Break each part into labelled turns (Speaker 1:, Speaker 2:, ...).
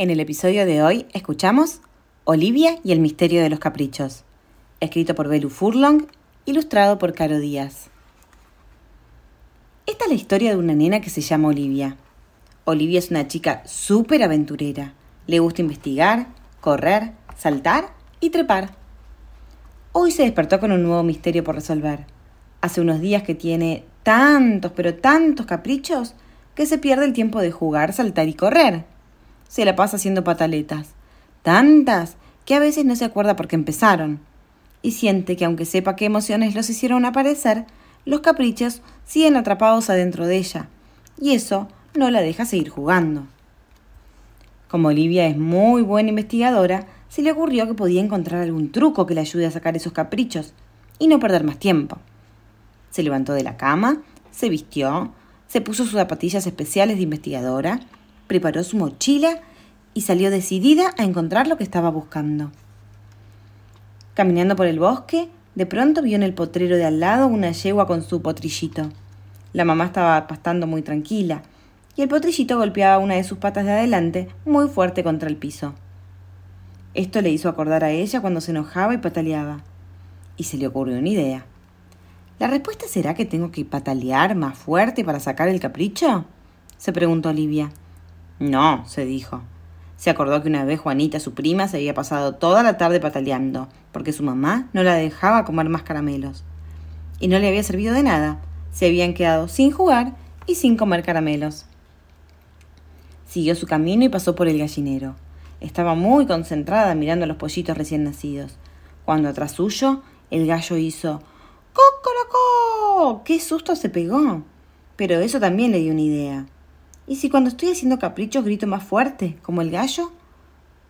Speaker 1: En el episodio de hoy escuchamos Olivia y el misterio de los caprichos, escrito por Belu Furlong, ilustrado por Caro Díaz. Esta es la historia de una nena que se llama Olivia. Olivia es una chica súper aventurera. Le gusta investigar, correr, saltar y trepar. Hoy se despertó con un nuevo misterio por resolver. Hace unos días que tiene tantos, pero tantos caprichos que se pierde el tiempo de jugar, saltar y correr se la pasa haciendo pataletas. Tantas que a veces no se acuerda por qué empezaron. Y siente que aunque sepa qué emociones los hicieron aparecer, los caprichos siguen atrapados adentro de ella. Y eso no la deja seguir jugando. Como Olivia es muy buena investigadora, se le ocurrió que podía encontrar algún truco que le ayude a sacar esos caprichos y no perder más tiempo. Se levantó de la cama, se vistió, se puso sus zapatillas especiales de investigadora preparó su mochila y salió decidida a encontrar lo que estaba buscando. Caminando por el bosque, de pronto vio en el potrero de al lado una yegua con su potrillito. La mamá estaba pastando muy tranquila, y el potrillito golpeaba una de sus patas de adelante muy fuerte contra el piso. Esto le hizo acordar a ella cuando se enojaba y pataleaba. Y se le ocurrió una idea. ¿La respuesta será que tengo que patalear más fuerte para sacar el capricho? se preguntó Olivia. No, se dijo. Se acordó que una vez Juanita, su prima, se había pasado toda la tarde pataleando, porque su mamá no la dejaba comer más caramelos. Y no le había servido de nada. Se habían quedado sin jugar y sin comer caramelos. Siguió su camino y pasó por el gallinero. Estaba muy concentrada mirando los pollitos recién nacidos, cuando atrás suyo el gallo hizo ¡Cocorocó! ¡Qué susto se pegó! Pero eso también le dio una idea. ¿Y si cuando estoy haciendo caprichos grito más fuerte, como el gallo?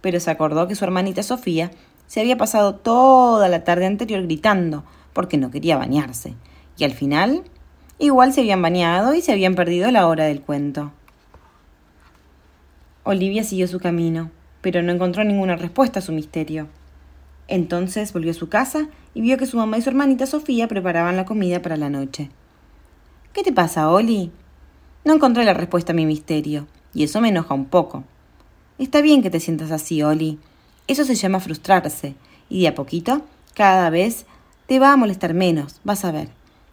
Speaker 1: Pero se acordó que su hermanita Sofía se había pasado toda la tarde anterior gritando, porque no quería bañarse. Y al final, igual se habían bañado y se habían perdido la hora del cuento. Olivia siguió su camino, pero no encontró ninguna respuesta a su misterio. Entonces volvió a su casa y vio que su mamá y su hermanita Sofía preparaban la comida para la noche. ¿Qué te pasa, Oli? No encontré la respuesta a mi misterio, y eso me enoja un poco. Está bien que te sientas así, Oli. Eso se llama frustrarse, y de a poquito, cada vez, te va a molestar menos, vas a ver.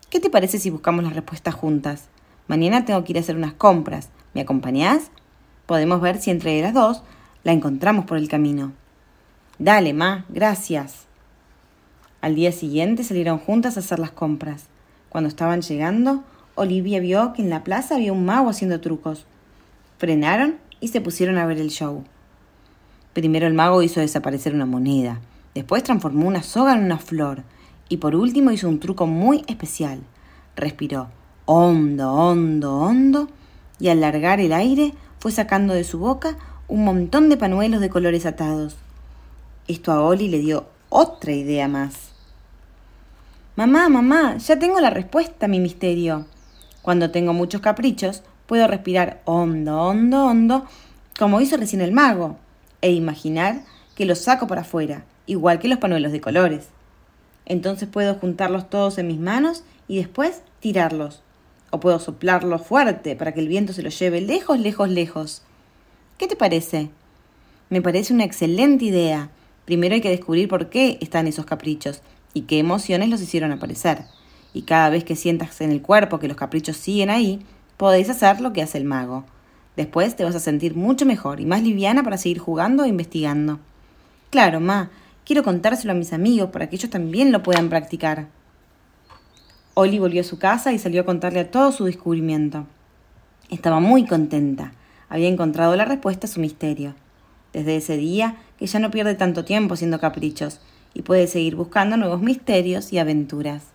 Speaker 1: ¿Qué te parece si buscamos la respuesta juntas? Mañana tengo que ir a hacer unas compras. ¿Me acompañás? Podemos ver si entre las dos la encontramos por el camino. Dale, Ma, gracias. Al día siguiente salieron juntas a hacer las compras. Cuando estaban llegando, Olivia vio que en la plaza había un mago haciendo trucos. Frenaron y se pusieron a ver el show. Primero el mago hizo desaparecer una moneda, después transformó una soga en una flor y por último hizo un truco muy especial. Respiró hondo, hondo, hondo y al largar el aire fue sacando de su boca un montón de panuelos de colores atados. Esto a Oli le dio otra idea más. Mamá, mamá, ya tengo la respuesta a mi misterio. Cuando tengo muchos caprichos, puedo respirar hondo, hondo, hondo, como hizo recién el mago, e imaginar que los saco para afuera, igual que los panuelos de colores. Entonces puedo juntarlos todos en mis manos y después tirarlos. O puedo soplarlos fuerte para que el viento se los lleve lejos, lejos, lejos. ¿Qué te parece? Me parece una excelente idea. Primero hay que descubrir por qué están esos caprichos y qué emociones los hicieron aparecer y cada vez que sientas en el cuerpo que los caprichos siguen ahí, podéis hacer lo que hace el mago. Después te vas a sentir mucho mejor y más liviana para seguir jugando e investigando. Claro, ma, quiero contárselo a mis amigos para que ellos también lo puedan practicar. Oli volvió a su casa y salió a contarle a todo su descubrimiento. Estaba muy contenta. Había encontrado la respuesta a su misterio. Desde ese día que ya no pierde tanto tiempo haciendo caprichos y puede seguir buscando nuevos misterios y aventuras.